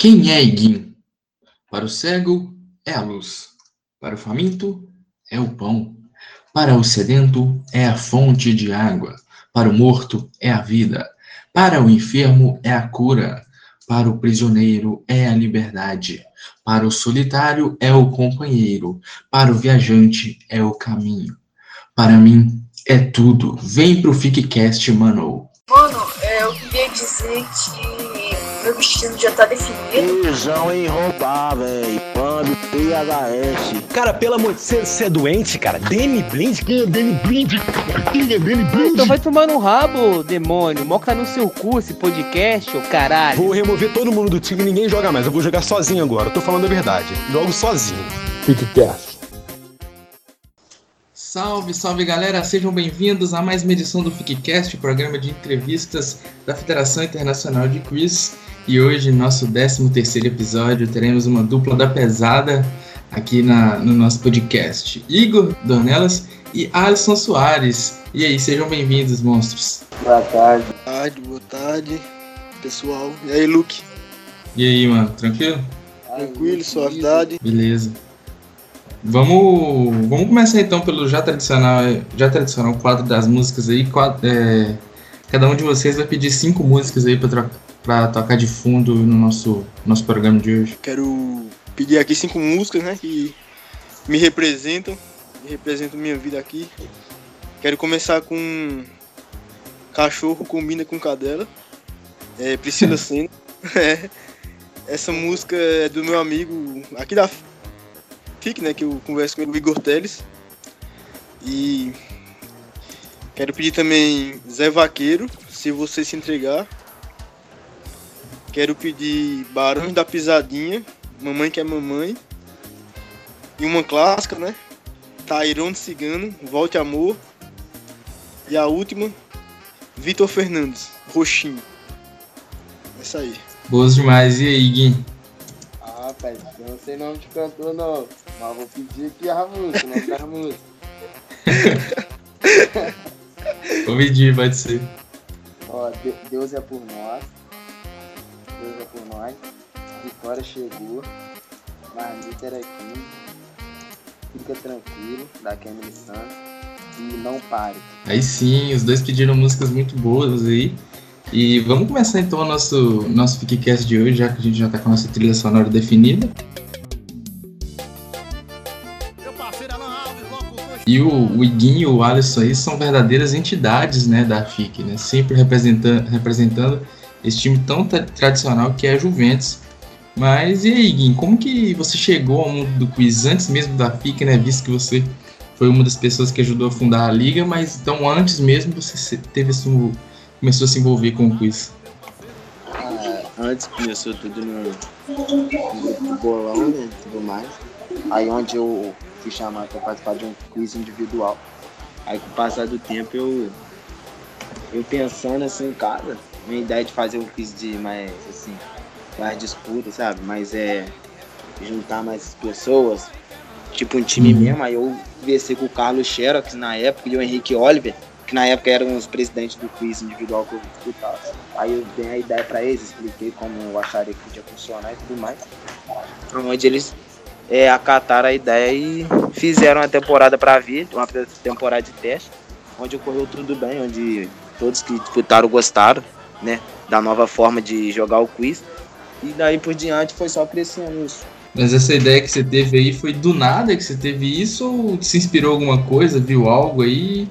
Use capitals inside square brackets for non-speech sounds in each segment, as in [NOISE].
Quem é Iguim? Para o cego é a luz, para o faminto é o pão, para o sedento é a fonte de água, para o morto é a vida, para o enfermo é a cura, para o prisioneiro é a liberdade, para o solitário é o companheiro, para o viajante é o caminho. Para mim é tudo. Vem pro Ficcast, mano. Mano, é, eu queria dizer que meu destino já tá definido. Prisão em roubar, véi. Pambi, PHS. Cara, pelo amor de Deus, você é doente, cara? Danny Blind? Quem é Danny Blind? Quem é Danny Blind? Então vai tomar no rabo, demônio. Mó que tá no seu cu esse podcast, ô caralho. Vou remover todo mundo do time e ninguém joga mais. Eu vou jogar sozinho agora. Eu tô falando a verdade. Jogo sozinho. Ficcast. Salve, salve galera, sejam bem-vindos a mais uma edição do Ficcast, programa de entrevistas da Federação Internacional de Quiz. E hoje, nosso 13 terceiro episódio, teremos uma dupla da pesada aqui na, no nosso podcast. Igor Dornelas e Alisson Soares. E aí, sejam bem-vindos, monstros. Boa tarde. Boa tarde, boa tarde, pessoal. E aí, Luke? E aí, mano, tranquilo? Tranquilo, suavidade. Beleza. Vamos, vamos começar então pelo já tradicional, já tradicional quadro das músicas aí. Quadro, é, cada um de vocês vai pedir cinco músicas aí para tocar de fundo no nosso, nosso programa de hoje. Quero pedir aqui cinco músicas, né, que me representam, me representam minha vida aqui. Quero começar com Cachorro Combina com Cadela, é, Priscila [LAUGHS] Senna. É, essa música é do meu amigo aqui da FIC, né, que eu converso com ele, o Igor Teles. E quero pedir também Zé Vaqueiro, se você se entregar. Quero pedir Barões da Pisadinha, Mamãe que é Mamãe. E uma clássica, né? Tairão de Cigano, Volte Amor. E a última, Vitor Fernandes, Roxinho. Essa aí. Boas demais. E aí, Gui? Ah, rapaz, eu não sei nome de cantor não. Mas vou pedir aqui a música, o nome da música. [LAUGHS] Vou pedir, pode ser. Ó, De- Deus é por nós. Nós. Vitória chegou. Marmita era aqui. Fica tranquilo, da Camille Santos. E não pare. Aí sim, os dois pediram músicas muito boas aí. E vamos começar então o nosso, nosso Ficcast de hoje, já que a gente já tá com a nossa trilha sonora definida. E o, o Iguinho e o Alisson aí são verdadeiras entidades né, da FIC, né? Sempre representando, representando esse time tão tra- tradicional que é a Juventus. Mas e aí, Iguinho, como que você chegou ao mundo do quiz antes mesmo da FIC, né? Visto que você foi uma das pessoas que ajudou a fundar a liga, mas então antes mesmo você teve esse, começou a se envolver com o quiz. Ah, antes começou tudo no, no grupo do bolão, né? Tudo mais. Aí onde eu fui chamado para participar de um quiz individual. Aí com o passar do tempo eu, eu pensando assim, cara, minha ideia de fazer um quiz de mais assim, mais disputa, sabe? Mas é juntar mais pessoas, tipo um time Uhum. mesmo, aí eu conversei com o Carlos Xerox na época e o Henrique Oliver, que na época eram os presidentes do quiz individual que eu disputava. Aí eu dei a ideia pra eles, expliquei como eu acharia que podia funcionar e tudo mais. Onde eles é, acataram a ideia e fizeram uma temporada pra vir, uma temporada de teste, onde ocorreu tudo bem, onde todos que disputaram gostaram, né, da nova forma de jogar o quiz. E daí por diante foi só crescendo isso. Mas essa ideia que você teve aí foi do nada que você teve isso ou se inspirou alguma coisa, viu algo aí?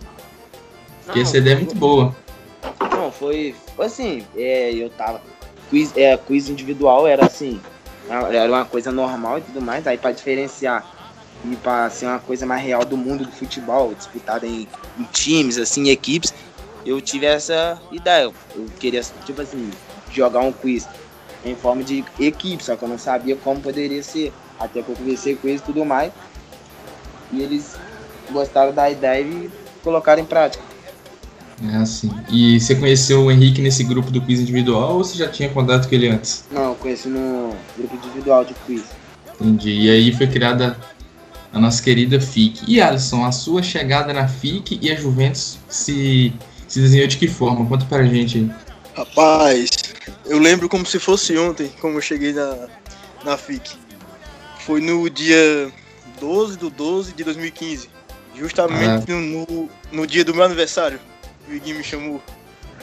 Porque essa ideia é muito boa. Não, foi foi assim, é, eu tava. Quiz, é, quiz individual era assim, era uma coisa normal e tudo mais, aí pra diferenciar e pra ser uma coisa mais real do mundo do futebol, disputada em, em times, assim, em equipes, eu tive essa ideia. Eu, queria, tipo assim, jogar um quiz em forma de equipe, só que eu não sabia como poderia ser. Até que eu conversei com eles e tudo mais. E eles gostaram da ideia e colocaram em prática. É assim. E você conheceu o Henrique nesse grupo do quiz individual ou você já tinha contato com ele antes? Não, eu conheci no grupo individual de quiz. Entendi. E aí foi criada a nossa querida FIC. E Alisson, a sua chegada na FIC e a Juventus se, se desenhou de que forma? Conta pra gente aí. Rapaz, Eu lembro como se fosse ontem, como eu cheguei na, na FIC. Foi no dia 12 do 12 de 2015. Justamente no, no, no dia do meu aniversário. O Iguinho me chamou.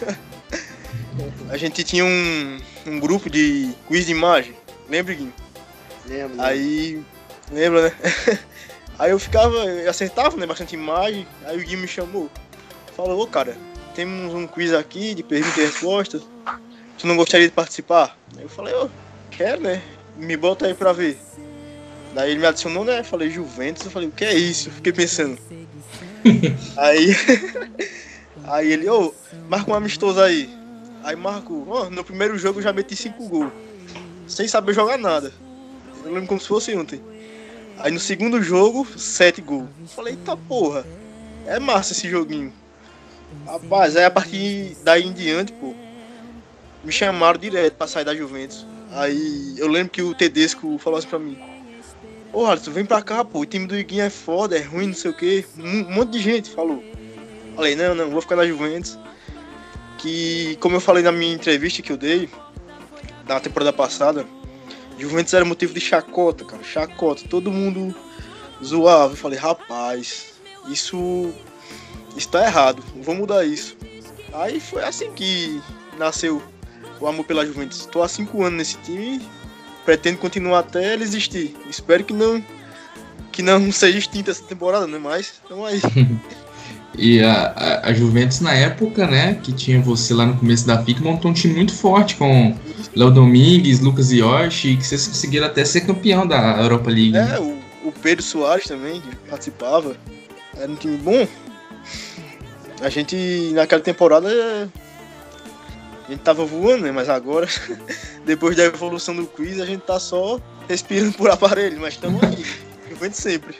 [LAUGHS] A gente tinha um, um grupo de quiz de imagem. Lembra, Iguinho? Lembro. Aí. Lembra, né? [LAUGHS] Aí eu ficava, eu acertava, né? Bastante imagem. Aí o Gui me chamou. Falou, ô cara, temos um quiz aqui de perguntas e respostas. Tu não gostaria de participar? Eu falei, ô, quero, né? Me bota aí pra ver. Daí ele me adicionou, né? Falei, Juventus. Eu falei, o que é isso? Eu fiquei pensando. [LAUGHS] aí. [LAUGHS] aí ele, ô, marca um amistoso aí. Aí marco, ó, no primeiro jogo eu já meti 5 gols. Sem saber jogar nada. Eu lembro como se fosse ontem. Aí no segundo jogo, 7 gols. Falei, eita porra, é massa esse joguinho. Rapaz, aí a partir daí em diante, pô, me chamaram direto pra sair da Juventus. Aí eu lembro que o Tedesco falou assim pra mim: Ô Alisson, vem pra cá, pô, o time do Iguinho é foda, é ruim, não sei o que. Um monte de gente falou. Falei, não, não, vou ficar na Juventus. Que, como eu falei na minha entrevista que eu dei, da temporada passada, Juventus era motivo de chacota, cara. Chacota. Todo mundo zoava. Eu falei, rapaz, isso está errado. Vou mudar isso. Aí foi assim que nasceu o amor pela Juventus. Estou há cinco anos nesse time. Pretendo continuar até ele existir. Espero que não que não [LAUGHS] seja extinta essa temporada, né? Mas, então aí. [LAUGHS] E a, a, a, Juventus na época, né, que tinha você lá no começo da FIC, montou um time muito forte com Léo Domingues, Lucas Yoshi, que vocês conseguiram até ser campeão da Europa League. É, o, o Pedro Soares também que participava. Era um time bom. A gente, naquela temporada, a gente tava voando, né? Mas agora, [LAUGHS] depois da evolução do quiz, a gente tá só respirando por aparelho, mas estamos aqui. [LAUGHS] Juventus sempre.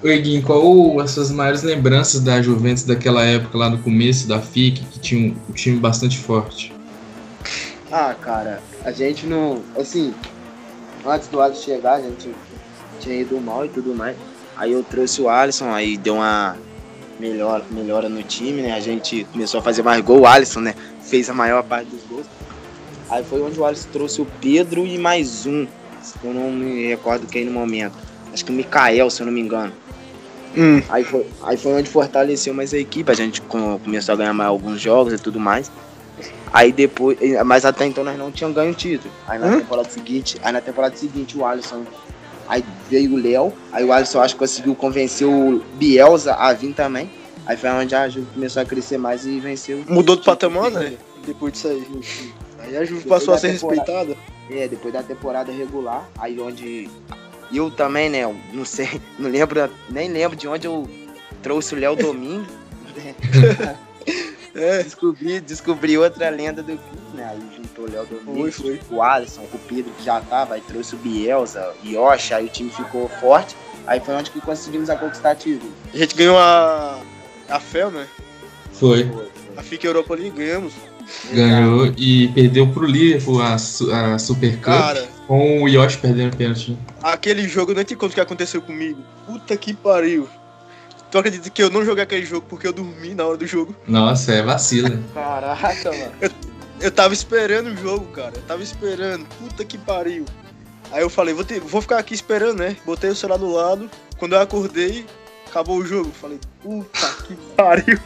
Oi, qual as suas maiores lembranças da Juventus daquela época, lá no começo da FIC, que tinha um, um time bastante forte? Ah, cara, a gente não. Assim, antes do Alisson chegar, a gente tinha ido mal e tudo mais. Aí eu trouxe o Alisson, aí deu uma melhora, melhora no time, né? A gente começou a fazer mais gol. O Alisson, né? Fez a maior parte dos gols. Aí foi onde o Alisson trouxe o Pedro e mais um. Eu não me recordo quem no momento. Acho que o Mikael, se eu não me engano. Hum. Aí, foi, aí foi onde fortaleceu mais a equipe. A gente começou a ganhar mais alguns jogos e tudo mais. Aí depois, mas até então nós não tínhamos ganho o título. Aí na hum? temporada seguinte, aí na temporada seguinte o Alisson, aí veio o Léo, aí o Alisson acho que conseguiu convencer o Bielsa a vir também. Aí foi onde a Juve começou a crescer mais e venceu. Mudou do patamar, né? [LAUGHS] Depois disso aí. Aí a Juve passou a ser respeitada. É, depois da temporada regular, aí onde eu também, né, não sei, [LAUGHS] não lembro, nem lembro de onde eu trouxe o Léo Domingo. [LAUGHS] É. Descobri, descobri outra lenda do clube, né? Aí juntou o Léo Domingos, o Alisson, o Pedro que já tava, aí trouxe o Bielsa, o Yoshi, aí o time ficou forte. Aí foi onde que conseguimos a conquistar título. A gente ganhou a, a FEL, né? Foi. A FIC Europa League ganhamos. Ganhou e perdeu pro Liverpool a, a Super Cup. Cara, com o Yoshi perdendo pênalti. Aquele jogo, eu não te conto o que aconteceu comigo. Puta que pariu. Tu acredita que eu não joguei aquele jogo porque eu dormi na hora do jogo? Nossa, é vacila. Caraca, mano. Eu, eu tava esperando o jogo, cara. Eu tava esperando. Puta que pariu. Aí eu falei, vou, ter, vou ficar aqui esperando, né? Botei o celular do lado. Quando eu acordei, acabou o jogo. Falei, puta que pariu.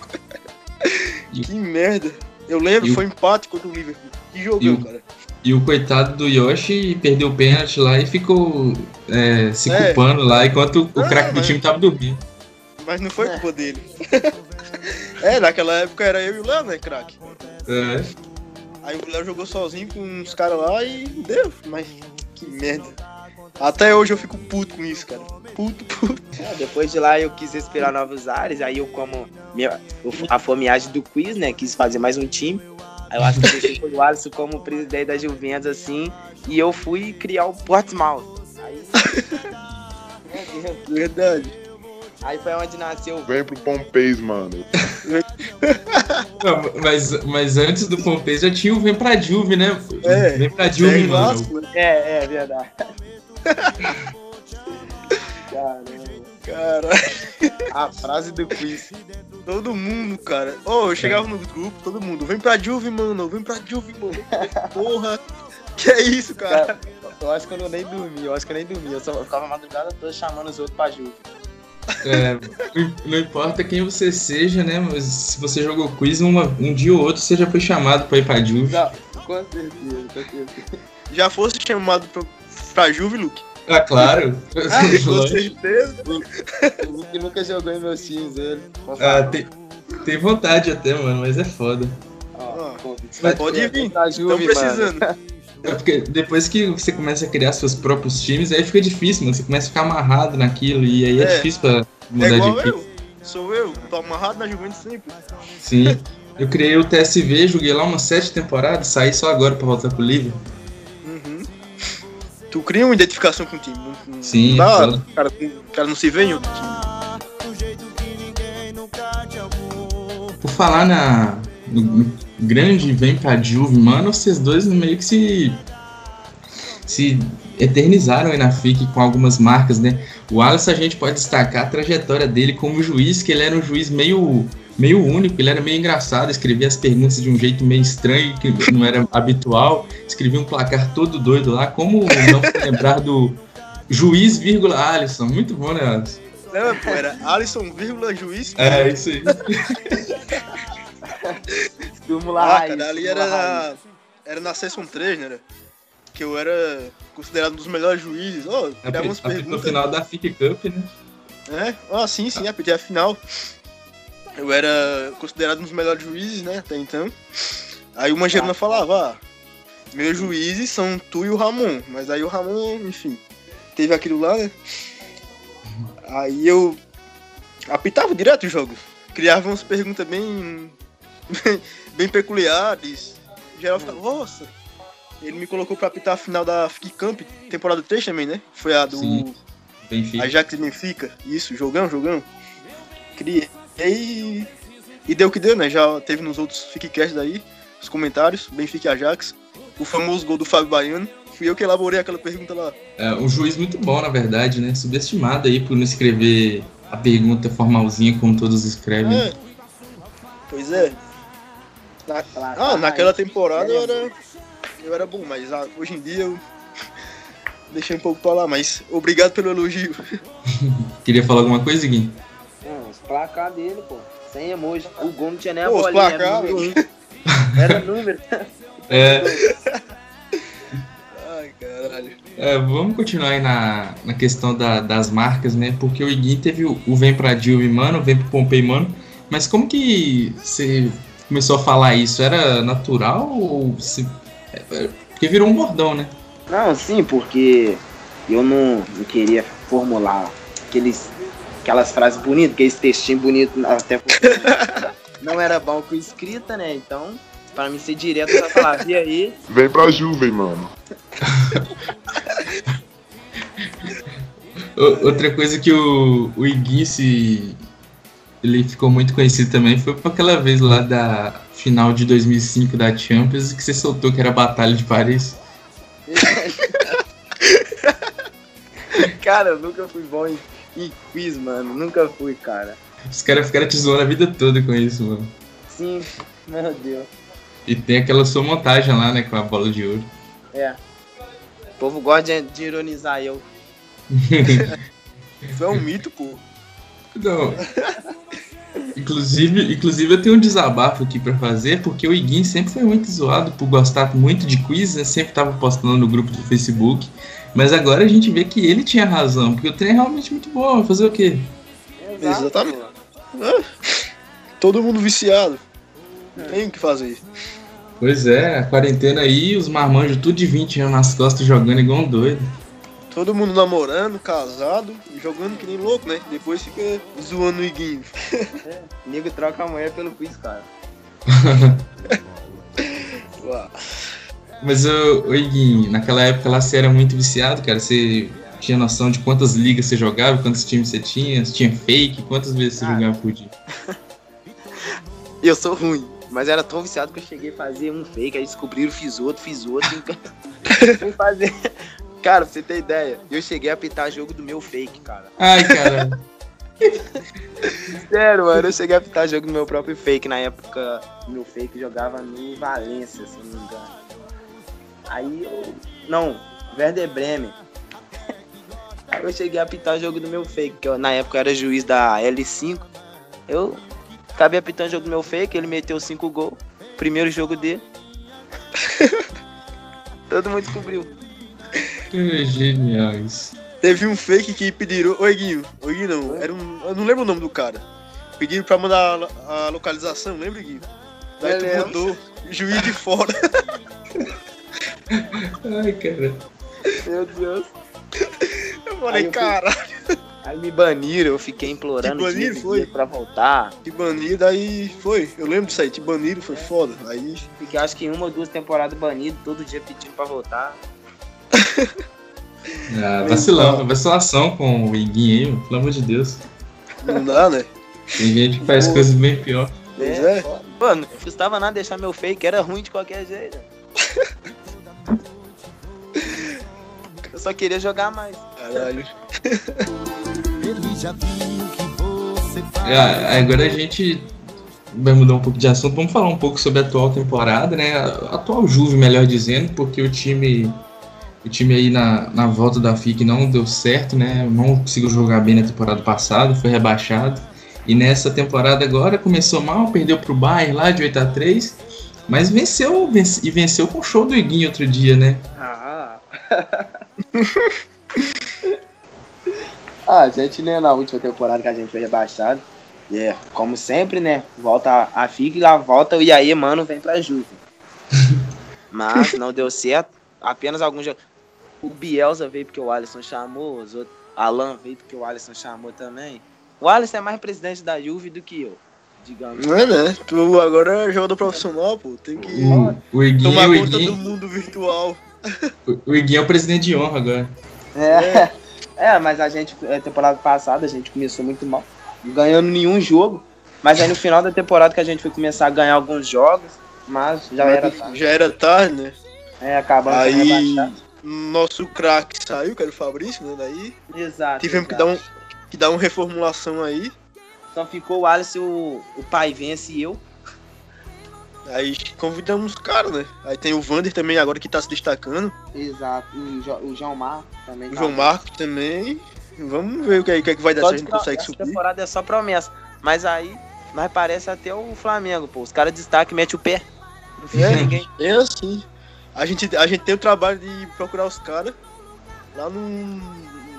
que merda. Eu lembro, foi empate contra o Liverpool. Que jogão, cara. E o coitado do Yoshi perdeu o pênalti lá e ficou é, se é. culpando lá enquanto o craque do time tava dormindo mas não foi é. culpa dele. [LAUGHS] é, naquela época era eu e o Léo, né, craque? É. Aí o Léo jogou sozinho com uns caras lá e deu, mas que merda. Até hoje eu fico puto com isso, cara. Puto, puto. É, depois de lá eu quis respirar novos ares, aí eu como minha, a fomeagem do quiz, né, quis fazer mais um time. Aí eu acho que eu deixei o Alisson como presidente da Juventus, assim, e eu fui criar o Portsmouth. Aí... [LAUGHS] Verdade. Aí foi onde nasceu. Vem pro Pompeis, mano. Não, mas, mas antes do Pompeis já tinha o Vem pra Juve, né? É, Vem pra Juve, é mano. Vasco, né? É, é verdade. Caramba. Cara. A frase do quiz. Todo mundo, cara. Oh, eu chegava no grupo, todo mundo, vem pra Juve, mano, vem pra Juve, mano. Porra. Que é isso, cara? Cara, eu acho que eu não nem dormi, eu acho que eu nem dormi. Eu, só, ficava a madrugada toda chamando os outros pra Juve. É, não- importa quem você seja, né? Mas se você jogou quiz, uma- um dia ou outro você já foi chamado pra ir pra Juve. Não, com certeza, com certeza. Já fosse chamado pra, pra Juve, Luke? Ah, claro. Com [LAUGHS] certeza. O Luke nunca jogou em meus times, ele. Ah, tem, tem vontade até, mano, mas é foda. Ah, mas Pode vir, estão Juve, precisando. mano. [LAUGHS] É porque depois que você começa a criar seus próprios times, aí fica difícil, mano. Você começa a ficar amarrado naquilo e aí é, É. difícil pra É mudar igual de equipe. eu. Sou eu, tô amarrado na Juventus sempre. Sim. Eu criei o TSV, joguei lá umas sete temporadas, saí só agora pra voltar pro livro. Uhum. Tu cria uma identificação com o time. não- Sim, não dá, foda. o cara, o cara não se vê em outro time. Por falar na no grande vem pra Juve, mano, vocês dois meio que se se eternizaram aí na FIC com algumas marcas, né? O Alisson a gente pode destacar a trajetória dele como juiz, que ele era um juiz meio meio único, ele era meio engraçado, escrevia as perguntas de um jeito meio estranho, que não era habitual, escrevia um placar todo doido lá, como não se lembrar do juiz, vírgula, Alisson, muito bom, né, Alisson? Não, pô, era Alisson, vírgula, juiz. É, isso aí. [LAUGHS] Turma Ah, raiz, cara, ali era raiz. na, era na Season 3, né? Que eu era considerado um dos melhores juízes. Oh, Apitou umas no perguntas. final da FIC Cup, né? É, ah, sim, sim, apitei a final. Eu era considerado um dos melhores juízes, né, até então. Aí uma geruna falava, ah, meus juízes são tu e o Ramon. Mas aí o Ramon, enfim, teve aquilo lá, né? Aí eu apitava direto os jogos. Criava umas perguntas bem, bem, bem peculiares. Em geral ficava, nossa. Ele me colocou pra apitar a final da FIC Camp, temporada 3 também, né? Foi a do Sim. Benfica. Ajax Benfica, isso, jogão, jogão. Criei e, e deu o que deu, né? Já teve nos outros Fickcast aí, os comentários, Benfica e Ajax. O famoso gol do Fábio Baiano. Fui eu que elaborei aquela pergunta lá. É, um juiz muito bom, na verdade, né? Subestimado aí por não escrever a pergunta formalzinha como todos escrevem. É. Pois é. Na- Placar ah, naquela temporada eu era, eu era bom, mas ah, hoje em dia eu [LAUGHS] deixei um pouco pra lá. Mas obrigado pelo elogio. [LAUGHS] Queria falar alguma coisa, Gui? Não, os placar dele, pô. Sem emoji. O gol não tinha nem a Pô, os bolinha. Era placar, número. [LAUGHS] Era número. É, Ai, caralho. é, vamos continuar aí na, na questão da- das marcas, né? Porque o Iguin teve o, o Vem pra Dilma, mano, o Vem pro Pompei, mano. Mas como que você começou a falar isso? Era natural ou se... é, é, Porque virou um bordão, né? Não, sim, porque eu não, não queria formular aqueles, aquelas frases bonitas, aqueles textinhos bonitos, até porque [LAUGHS] não era bom com escrita, né? Então, pra mim ser direto, eu já falava, e aí? Vem pra Juve, mano. [LAUGHS] Outra coisa que o, o Iguin se. Ele ficou muito conhecido também foi por aquela vez lá da final de 2005 da Champions que você soltou que era a Batalha de Paris. [LAUGHS] cara, eu nunca fui bom em, em quiz, mano. Nunca fui, cara. Os caras ficaram te zoando a vida toda com isso, mano. Sim, meu Deus. E tem aquela sua montagem lá, né, com a bola de ouro. É. O povo gosta de, de ironizar eu. [LAUGHS] É um mito, pô. Não. Inclusive, inclusive eu tenho um desabafo aqui pra fazer, porque o Iguin sempre foi muito zoado por gostar muito de quiz, né? sempre tava postando no grupo do Facebook. Mas agora a gente vê que ele tinha razão, porque o trem é realmente muito bom. Vai Fazer o quê? Exatamente. Todo mundo viciado. Não tem o que fazer. Pois é, a quarentena aí, os marmanjos tudo de 20 anos nas costas jogando igual um doido. Todo mundo namorando, casado, jogando que nem louco, né? Depois fica zoando o iguinho. [LAUGHS] Nego troca a mulher pelo quiz, cara. [LAUGHS] Mas o, o Iguinho, naquela época lá você era muito viciado, cara. Você tinha noção de quantas ligas você jogava, quantos times você tinha, se tinha fake, quantas vezes você Ah. jogava por dia. [LAUGHS] Eu sou ruim, mas era tão viciado que eu cheguei a fazer um fake, aí descobriram, fiz outro, fiz outro. Fui fazer. Cara, pra você ter ideia, eu cheguei a apitar jogo do meu fake, cara. Ai, cara. [LAUGHS] Sério, mano, eu cheguei a pitar jogo no meu próprio fake. Na época, meu fake jogava no Valência, se não me engano. Aí eu. Não, Werder Bremen. Aí eu cheguei a pitar jogo do meu fake, que eu, na época eu era juiz da L5. Eu acabei apitando jogo do meu fake, ele meteu 5 gols. Primeiro jogo dele. [LAUGHS] Todo mundo descobriu. Que genial isso. Teve um fake que pediram. Oi, Guinho. Oi, Guinho não. Era um. Eu não lembro o nome do cara. Pediram pra mandar a lo- a localização, lembra, Guinho? Daí Eu tu lembro. mandou. Juiz de fora. [LAUGHS] Ai, cara. Meu Deus. Eu falei, Aí eu fui- cara, Aí me baniram, eu fiquei implorando Te baniram, foi? pra voltar. te banido, aí foi. Eu lembro disso aí, te baniram, foi foda. Aí. Fiquei acho que uma ou duas temporadas banido, todo dia pedindo pra voltar. [LAUGHS] Ah, vacilão, vacilação com o Iguinho aí, mano, pelo amor de Deus. Não dá, né? Tem gente que faz coisas bem pior. É. foda. Pô, não custava nada deixar meu fake, era ruim de qualquer jeito. [LAUGHS] Eu só queria jogar mais. Caralho. [LAUGHS] Ah, agora a gente vai mudar um pouco de assunto. Vamos falar um pouco sobre a atual temporada, né? A atual Juve, melhor dizendo, porque o time, o time aí na, na volta da FIC não deu certo, né? Não conseguiu jogar bem na temporada passada, foi rebaixado. E nessa temporada agora começou mal, perdeu pro Bayern lá de 8 a 3 mas venceu, vence- e venceu com o show do Iguinho outro dia, né? Ah. ah, [LAUGHS] a gente, né, na última temporada que a gente foi rebaixado. E é, como sempre, né? Volta a FIC e lá volta o Iaê, mano, vem pra Juve. [LAUGHS] Mas não deu certo. Apenas alguns jogos. O Bielsa veio porque o Alisson chamou, os outros. Alan veio porque o Alisson chamou também. O Alisson é mais presidente da Juve do que eu, digamos. Não é, né? Tu agora é jogador profissional, pô. Tem que O, o Iguinho, tomar o conta do mundo virtual. o- o Iguinho é o presidente de honra agora. É. é, mas a gente, a temporada passada, a gente começou muito mal, ganhando nenhum jogo. Mas aí no final da temporada que a gente foi começar a ganhar alguns jogos, mas já era tarde. Já era tarde, né? É, acabando sendo Aí rebaixado. Nosso craque saiu, que era o Fabrício, né? Daí Exato. tivemos que exato. dar, um, que dar uma reformulação aí. Só ficou o Alisson, o, o pai vence e eu. Aí convidamos os caras, né? Aí tem o Vander também agora que tá se destacando. Exato. E o, Jo- o João Mar também. O tá João Marcos também. Vamos ver o que, é- o que, é que vai dar Só se a gente consegue essa subir. temporada é só promessa. Mas aí, mas parece até o Flamengo, pô. Os caras destacam e metem o pé. Não fica [LAUGHS] É. ninguém. É assim. A gente, a gente tem o trabalho de procurar os caras. Lá no,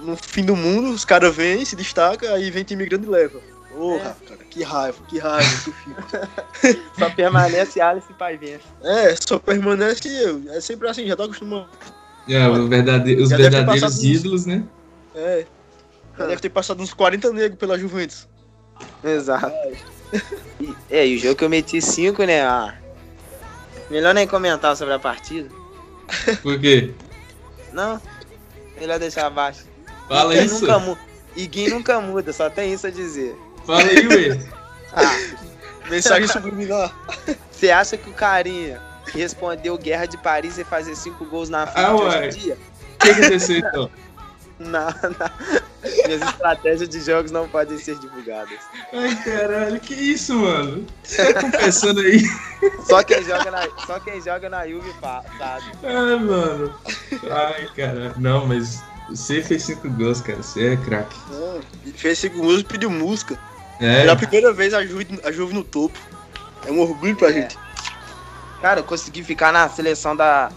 no fim do mundo, os caras vêm, se destacam, aí vem time grande e leva. Porra, cara, que raiva, que raiva que eu fico. [LAUGHS] Só permanece Alisson e pai vence. É, só permanece eu. É sempre assim, já tô acostumado. É, verdade- os Já verdadeiros ídolos, né? É. Já deve ter passado uns 40 negros pela Juventus. Exato. E, é, e o jogo que eu meti 5, né? Ah, melhor nem comentar sobre a partida. Por quê? Não, melhor deixar abaixo. Fala Iguinho isso. Nunca mu- Iguinho nunca muda, só tem isso a dizer. Fala aí, ué. Ah, [LAUGHS] Mensagem subliminar. você acha que o carinha que respondeu Guerra de Paris e fazer 5 gols na frente Ah, hoje ué. em dia? O que aconteceu então? Não, não. Minhas estratégias de jogos não podem ser divulgadas. Ai, caralho, que isso, mano? Você tá confessando aí? Só quem joga na, só quem joga na Juve sabe. Ai, mano. Ai, caralho. Não, mas você fez cinco gols, cara. Você é craque. Fez cinco músicas e pediu música. É, Pela primeira vez a Juve, a Juve no topo. É um orgulho pra É. gente. Cara, eu consegui ficar na seleção da,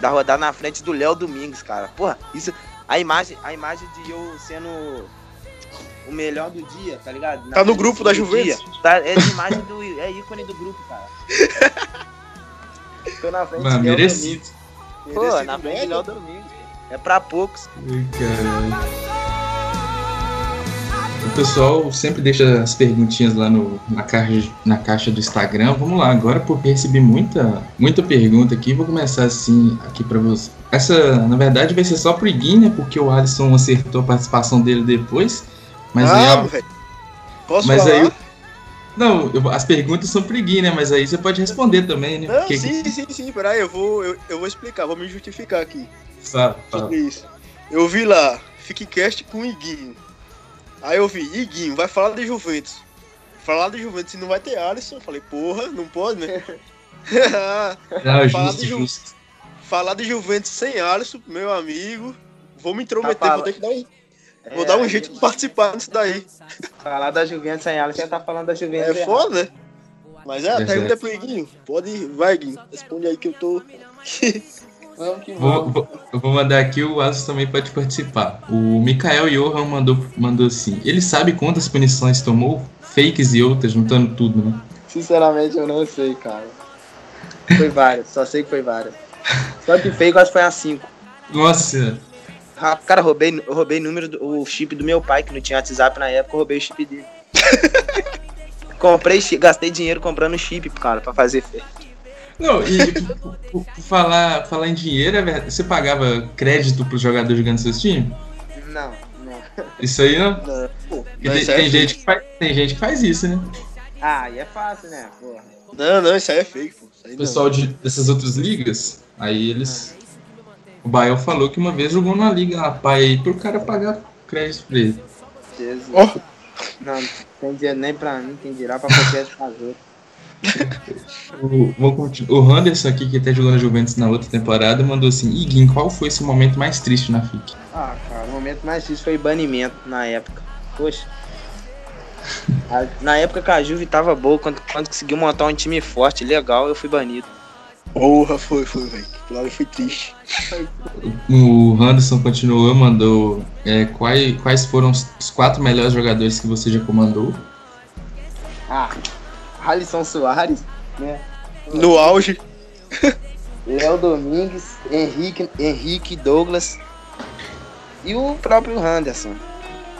da rodada na frente do Léo Domingos, cara. Porra, isso. A imagem, a imagem de eu sendo o melhor do dia, tá ligado? Na Tá no grupo da Juventus? dia, Tá, é imagem do. É ícone do grupo, cara. [LAUGHS] Tô na frente mano, merecido. Pô, Merecido na frente Léo Domingos. É pra poucos. Caralho. O pessoal sempre deixa as perguntinhas lá no, na, caixa, na caixa do Instagram. Vamos lá, agora porque recebi muita, muita pergunta aqui, vou começar assim aqui pra você. Essa, na verdade, vai ser só pro Iguinho, né? Porque o Alisson acertou a participação dele depois. Mas aí, ah, velho. Posso mas falar? aí Não, eu- as perguntas são pro Iguinho, né? Mas aí você pode responder também, né? Não, Porque- sim, sim, sim. Peraí, eu vou, eu, eu vou explicar, vou me justificar aqui Fala, fala. sobre isso. Eu vi lá, Fique Cast com o Iguinho. Aí eu vi, Iguinho, vai falar de Juventus. Falar de Juventus e não vai ter Alisson. Eu falei, porra, não pode, né? [LAUGHS] [LAUGHS] Não, Fala justo, de Ju- justo. Falar de Juventus sem Alisson, meu amigo. Vou me intrometer, Tá vou ter que dar um, É, vou dar um jeito de participar nisso daí. Falar da Juventus sem ela, você tá falando da Juventus. É foda, né? Mas é, a pergunta é pro Iguinho. Pode ir, vai, Iguinho. Responde aí que eu tô. Vamos que Vou, vamos. vou- eu vou mandar aqui, o Alisson também pode participar. O Mikael Johan mandou, mandou assim: ele sabe quantas punições tomou? Fakes e outras, juntando tudo, né? Sinceramente, eu não sei, cara. Foi várias, só sei que foi várias. Só que acho que foi a 5. Nossa, Cara, roubei, eu roubei número do, o chip do meu pai, que não tinha WhatsApp na época, eu roubei o chip dele. [LAUGHS] Comprei, gastei dinheiro comprando chip, cara, pra fazer fake. Não, e por, por- por falar, falar em dinheiro, é verdade, você pagava crédito pro jogador jogando seus times? Não, não. Isso aí não? não. Pô, Não, tem, é gente que faz, tem gente que faz isso, né? Ah, aí é fácil, né? Porra. Não, não, isso aí é fake, pô. Isso aí O não. pessoal de, dessas outras ligas, aí eles. O Bael falou que uma vez jogou numa liga lá, pai, aí pro cara pagar crédito pra ele. Jesus. Ó. Não, não tem dinheiro nem pra mim, quem dirá pra qualquer fazer. O, o Anderson aqui, que até jogou na Juventus na outra temporada, mandou assim: Iguin, qual foi seu momento mais triste na FIC? Ah, cara, o momento mais difícil foi banimento na época. Poxa. [LAUGHS] Na época que a Juve tava boa, quando, quando conseguiu montar um time forte, legal, eu fui banido. Porra, foi, foi, velho. Aquilo ali foi triste. O Anderson continuou, mandou é, quais, quais foram os quatro melhores jogadores que você já comandou. Ah, Alisson Soares, né? No auge. [LAUGHS] Léo Domingues, Henrique, Henrique Douglas e o próprio Anderson.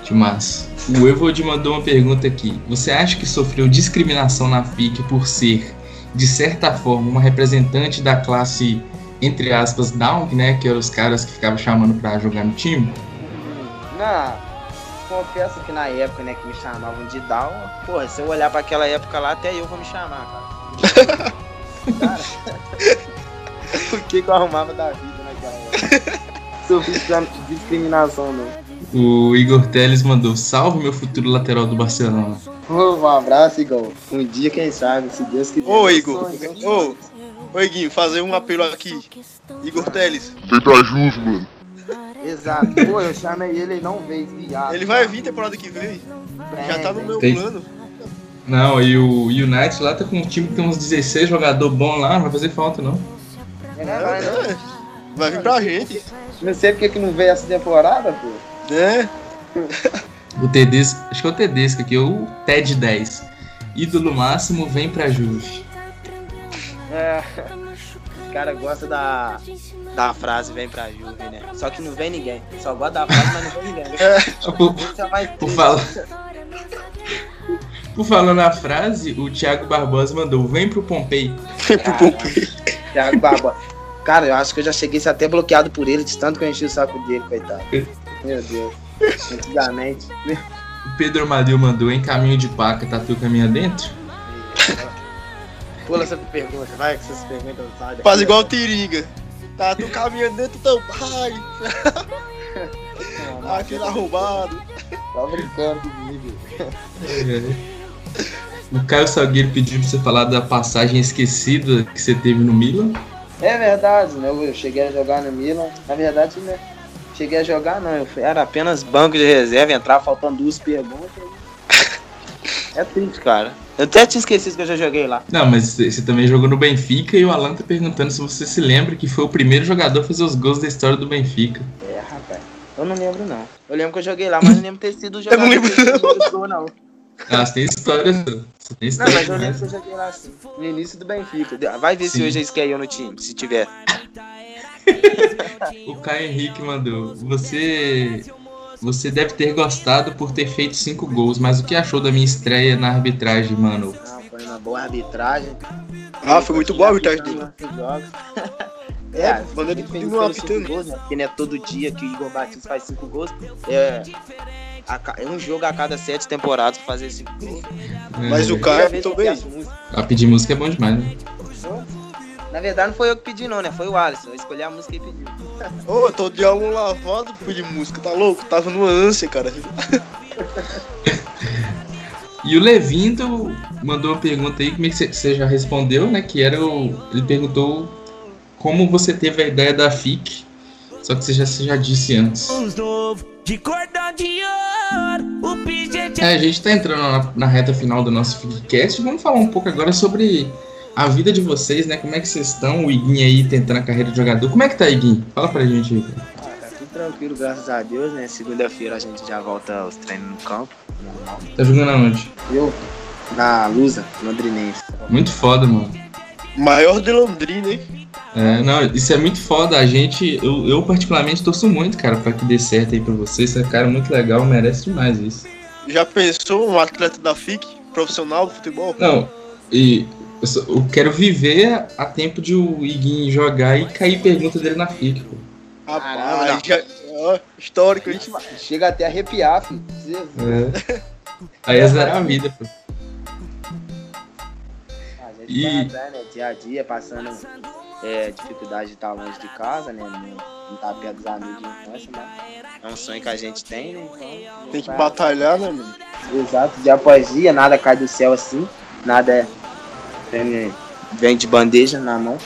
Que massa. O Evod mandou uma pergunta aqui. Você acha que sofreu discriminação na FIC por ser, de certa forma, uma representante da classe, entre aspas, down, né? Que eram os caras que ficavam chamando pra jogar no time? Não, confesso que na época, né, que me chamavam de Down, porra, se eu olhar pra aquela época lá, até eu vou me chamar, cara. cara, [LAUGHS] o que que eu arrumava da vida naquela época? Sofri de discriminação, não. O Igor Teles mandou: Salve meu futuro lateral do Barcelona. Um abraço, Igor. Um dia, quem sabe, se Deus quiser. Ô, Igor. Ô, ô, Iguinho, fazer um apelo aqui. Igor Teles. Vem pra Juve, mano. Exato. Pô, eu chamei ele e não veio, viado. Ele vai vir temporada que vem. Já tá no meu Tem. plano. Não, e o United lá tá com um time que tem uns 16 jogadores bons lá, não vai fazer falta não. É, vai, não. É, vai vir pra gente. Não sei porque que não veio essa temporada, pô. Né? [LAUGHS] O Tedesco, acho que é o Tedesco aqui, o TED 10. Ídolo máximo vem pra Juve. É. Os caras gostam da, da frase vem pra Juve, né? Só que não vem ninguém. Só gosta da frase, mas não vem ninguém. Por, é por, triste. falar, por falar na frase, o Thiago Barbosa mandou: vem pro Pompei. Pro Pompei. Thiago Barbosa. Cara, eu acho que eu já cheguei a ser até bloqueado por ele, de tanto que eu enchi o saco dele, coitado. Meu Deus. Antigamente. O Pedro Amadeu mandou: em caminho de paca, tatu caminha dentro. Pula essa pergunta, vai que essas perguntas não sabem. Faz igual o Tiringa. Tá tu caminhando dentro do teu pai. Aquele arrombado. Tá brincando comigo. O Caio Salgueiro pediu pra você falar da passagem esquecida que você teve no Milan. É verdade, né? Eu cheguei a jogar no Milan. Na verdade, né? Cheguei a jogar não, eu fui- era apenas banco de reserva, entrar faltando duas perguntas. [LAUGHS] É triste, cara. Eu até tinha esquecido que eu já joguei lá. Não, mas você também jogou no Benfica e o Alan tá perguntando se você se lembra que foi o primeiro jogador a fazer os gols da história do Benfica. É, rapaz. Eu não lembro não. Eu lembro que eu joguei lá, mas não lembro ter sido [LAUGHS] o jogador não lembro, gol, não. Ah, você tem história. Você tem Não, história. mas eu lembro que eu joguei lá assim. No início do Benfica. Vai ver se Sim. hoje eles querem eu no time, se tiver. [LAUGHS] [LAUGHS] O Caio Henrique mandou. Você. Você deve ter gostado por ter feito cinco gols, mas o que achou da minha estreia na arbitragem, mano? Não, foi uma boa arbitragem. Ah, foi muito boa a arbitragem dele. [LAUGHS] É, É, quando ele cinco apitando. gols, né? Porque não é todo dia que o Igor Batista faz cinco gols. É, é um jogo a cada sete temporadas pra fazer cinco gols. Mas É, o Caio bem. A pedir música é bom demais, né? Na verdade, não foi eu que pedi, não, né? Foi o Alisson. Eu escolhi a música e pediu. Ô, eu tô de alma lavado por de música, tá louco? Tava numa ânsia, cara. [LAUGHS] E o Levindo mandou uma pergunta aí, como é que você- você já respondeu, né? Que era o. Ele perguntou como você teve a ideia da FIC. Só que você já, você já disse antes. É, a gente tá entrando na, na reta final do nosso FICcast. Vamos falar um pouco agora sobre a vida de vocês, né? Como é que vocês estão? O Iguinho aí tentando a carreira de jogador. Como é que tá, Iguinho? Fala pra gente aí. Ah, tá tudo tranquilo, graças a Deus, né? Segunda-feira a gente já volta aos treinos no campo. Tá jogando aonde? Eu, na Lusa, londrinense. Muito foda, mano. Maior de Londrina, hein? É, não, isso é muito foda. A gente, eu, eu particularmente torço muito, cara, pra que dê certo aí pra vocês. Você é cara muito legal, merece demais isso. Já pensou um atleta da FIC, profissional do futebol? Não, e eu, só- eu quero viver a tempo de o Iguinho jogar e cair pergunta dele na FIC, pô. Rapaz, já, ó, histórico? Chega até a arrepiar, filho. É. Aí é zerar a vida, pô. A gente E- vai atrás, né? Dia a dia, passando é, dificuldade de estar longe de casa, né? Não, não tá perto dos amigos de infância, mas é um sonho que a gente tem, né? Então, Tem que vai- batalhar, né, mano? Exato, dia após dia, nada cai do céu assim, nada é, vem, vem de bandeja na mão.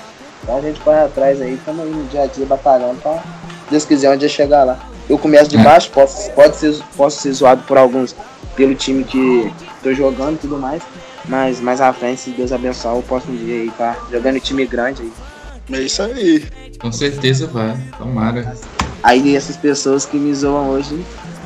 Então a gente vai atrás aí, estamos aí no dia a dia batalhando pra se Deus quiser um dia chegar lá. Eu começo de É. baixo, posso, pode ser, posso ser zoado por alguns pelo time que tô jogando e tudo mais. Mas mais à frente, se Deus abençoar, eu posso um dia aí tá jogando em time grande aí. É isso aí. Com certeza vai. Tomara. Aí essas pessoas que me zoam hoje,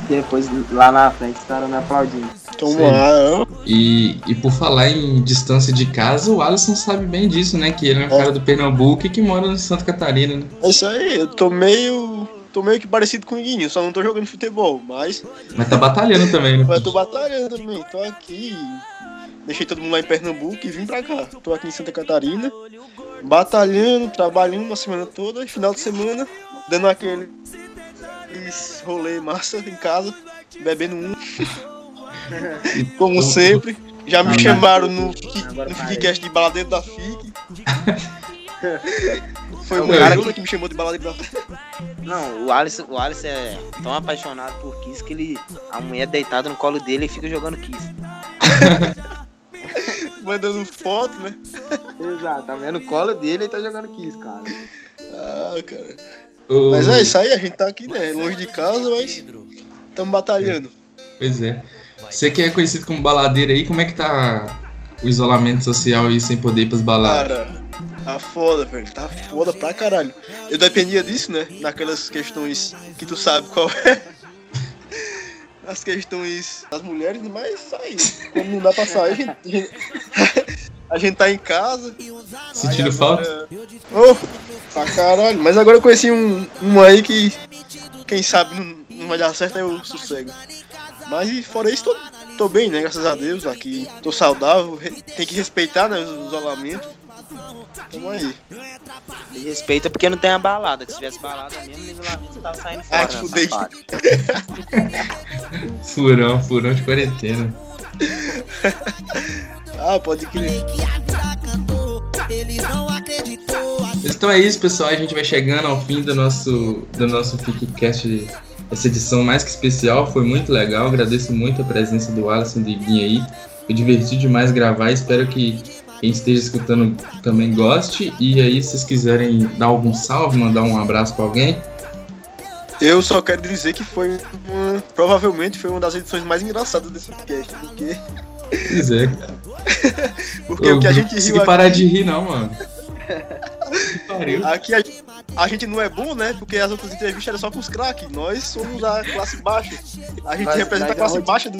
depois lá na frente estarão me aplaudindo. Tomara. E, e por falar em distância de casa, o Alisson sabe bem disso, né? Que ele é um É. cara do Pernambuco e que mora em Santa Catarina, né? É isso aí, eu tô meio. tô meio que parecido com o Iguinho, só não tô jogando futebol, mas. Mas tá batalhando também, né? Mas tô batalhando também, tô aqui. Deixei todo mundo lá em Pernambuco e vim pra cá. Tô aqui em Santa Catarina, batalhando, trabalhando uma semana toda, final de semana, dando aquele rolê massa em casa, bebendo um. Como sempre. Já me Ah, chamaram no, no. Fiquecast de baladeiro da FIC. [LAUGHS] Foi o Não, cara que me chamou de baladeiro da FIC. Não, o Alisson, o Alisson é tão apaixonado por Kiss que ele. A mulher deitada no colo dele e fica jogando Kiss. [LAUGHS] Mandando foto, né? Exato, tá vendo no colo dele e tá jogando Kiss, cara. Ah, cara. O- Mas é isso aí, a gente tá aqui, né? Longe de casa, mas estamos batalhando. Pois é. Você que é conhecido como baladeiro aí, como é que tá o isolamento social aí sem poder ir pras baladas? Cara, tá foda, velho. Tá foda pra caralho. Eu dependia disso, né? Naquelas questões que tu sabe qual é. [LAUGHS] As questões das mulheres, mas sai. Quando não dá pra sair, a gente, a gente, tá em casa. Sentindo falta? Ô, pra caralho. Mas agora eu conheci um, um aí que, quem sabe, não, não vai dar certo, aí eu sossego. Mas fora isso, tô, tô bem, né? Graças a Deus. Aqui tô saudável. Tem que respeitar, né? O isolamento. Tamo aí. E respeita porque não tem a balada. que Se tivesse balada mesmo, o isolamento tava saindo fora. Ah, que né, fudei. [LAUGHS] Furão, furão de quarentena. [LAUGHS] Ah, pode crer. Então é isso, pessoal. A gente vai chegando ao fim do nosso, do nosso FICCast, essa edição mais que especial. Foi muito legal. Agradeço muito a presença do Alisson e do Iguinho aí. Foi divertido demais gravar. Espero que quem esteja escutando também goste. E aí, se vocês quiserem dar algum salve, mandar um abraço pra alguém. Eu só quero dizer que foi uma, provavelmente foi uma das edições mais engraçadas desse podcast, porque, Pois é, cara. [LAUGHS] porque Eu o que a não gente consegui riu parar aqui, de rir, não, mano. [LAUGHS] Aqui a, a gente não é bom, né? Porque as outras entrevistas eram só com os craques. Nós somos a classe baixa. A gente representa a mas classe é baixa do,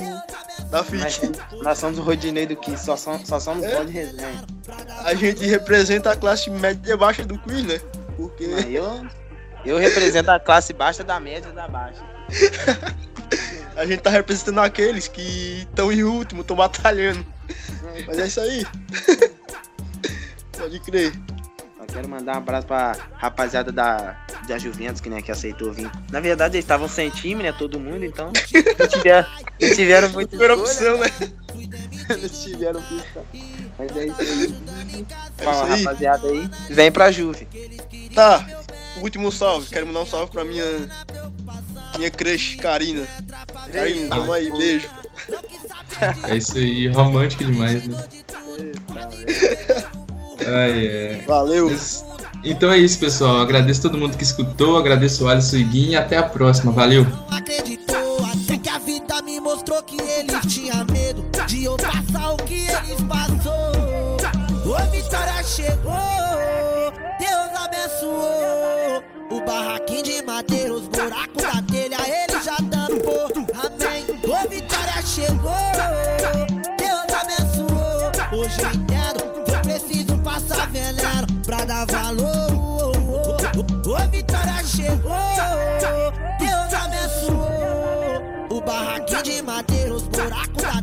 da FIT. nós somos o Rodinei do Kiss, só, som- só somos É? de resenha. A gente representa a classe média baixa do quiz, né? Porque Mas Eu, eu represento a classe baixa da média da baixa. [LAUGHS] a gente tá representando aqueles que estão em último, estão batalhando. Mas é isso aí. [LAUGHS] Pode crer. Quero mandar um abraço pra rapaziada da, da Juventus, que, né, que aceitou vir. Na verdade, eles estavam sem time, né? Todo mundo, então. [LAUGHS] Não tiveram, não [LAUGHS] tiveram muita escolha. opção, né? Eles tiveram pista. Mas é isso aí. É Fala, rapaziada aí. Vem pra Juve. Tá, último salve. Quero mandar um salve pra minha. Minha crush, Karina. Karina, tamo aí, beijo. É isso aí, romântico demais, né? Ai, é. Valeu. Então é isso, pessoal. Agradeço todo mundo que escutou, agradeço o Alisson e Guinho e até a próxima. Valeu! acreditou Até que a vida me mostrou que eles tinham medo De eu passar o que eles passou Ô Vitória chegou Deus abençoou O barraquinho de madeira Os buracos da Abençoou O barraquinho de madeira, os buracos da